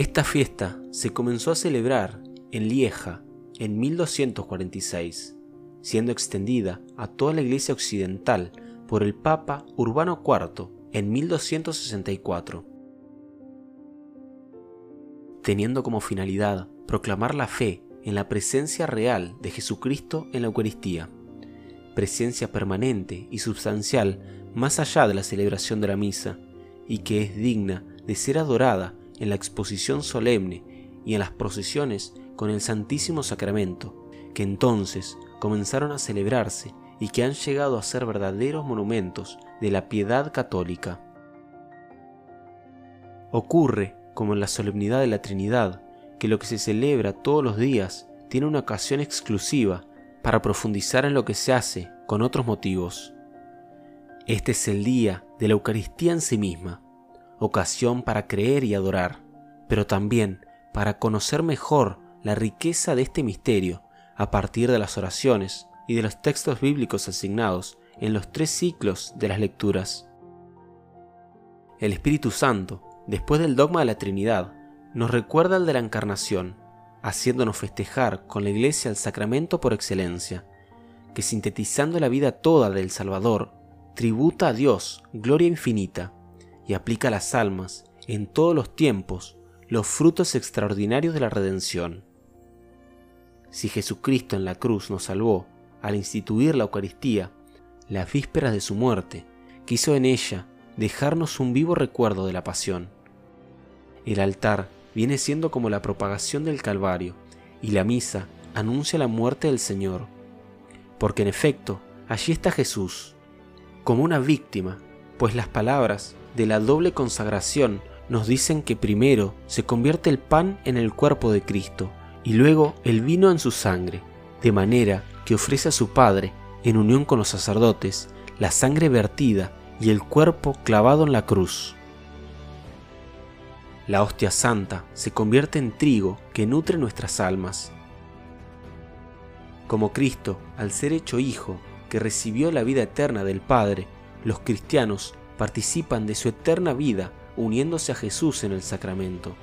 Esta fiesta se comenzó a celebrar en Lieja en 1246, siendo extendida a toda la Iglesia occidental por el Papa Urbano IV en 1264, teniendo como finalidad proclamar la fe en la presencia real de Jesucristo en la Eucaristía, presencia permanente y substancial más allá de la celebración de la misa, y que es digna de ser adorada en la exposición solemne y en las procesiones con el Santísimo Sacramento, que entonces comenzaron a celebrarse y que han llegado a ser verdaderos monumentos de la piedad católica. Ocurre, como en la solemnidad de la Trinidad, que lo que se celebra todos los días tiene una ocasión exclusiva para profundizar en lo que se hace con otros motivos. Este es el día de la Eucaristía en sí misma, ocasión para creer y adorar, pero también para conocer mejor la riqueza de este misterio a partir de las oraciones y de los textos bíblicos asignados en los tres ciclos de las lecturas. El Espíritu Santo, después del dogma de la Trinidad, nos recuerda el de la Encarnación, haciéndonos festejar con la Iglesia el sacramento por excelencia, que sintetizando la vida toda del Salvador, tributa a Dios gloria infinita y aplica a las almas en todos los tiempos los frutos extraordinarios de la redención. Si Jesucristo en la cruz nos salvó al instituir la Eucaristía, las vísperas de su muerte, quiso en ella dejarnos un vivo recuerdo de la pasión. El altar viene siendo como la propagación del Calvario y la misa anuncia la muerte del Señor, porque en efecto allí está Jesús, como una víctima, pues las palabras de la doble consagración nos dicen que primero se convierte el pan en el cuerpo de Cristo y luego el vino en su sangre, de manera que ofrece a su Padre, en unión con los sacerdotes, la sangre vertida y el cuerpo clavado en la cruz. La hostia santa se convierte en trigo que nutre nuestras almas. Como Cristo, al ser hecho Hijo, que recibió la vida eterna del Padre, los cristianos participan de su eterna vida uniéndose a Jesús en el sacramento,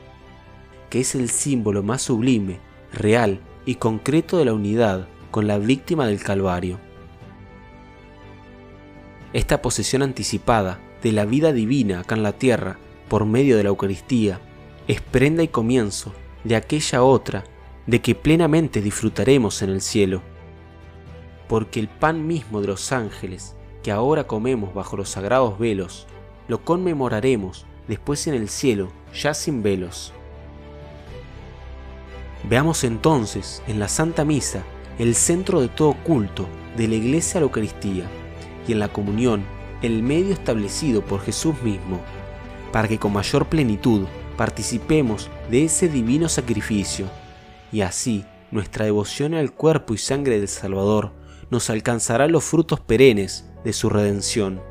que es el símbolo más sublime, real y concreto de la unidad con la víctima del Calvario. Esta posesión anticipada de la vida divina acá en la tierra por medio de la Eucaristía es prenda y comienzo de aquella otra de que plenamente disfrutaremos en el cielo. Porque el pan mismo de los ángeles que ahora comemos bajo los sagrados velos, lo conmemoraremos después en el cielo, ya sin velos. Veamos entonces en la Santa Misa el centro de todo culto de la Iglesia a la Eucaristía y en la comunión el medio establecido por Jesús mismo, para que con mayor plenitud participemos de ese divino sacrificio y así nuestra devoción al cuerpo y sangre del Salvador nos alcanzará los frutos perennes de su redención.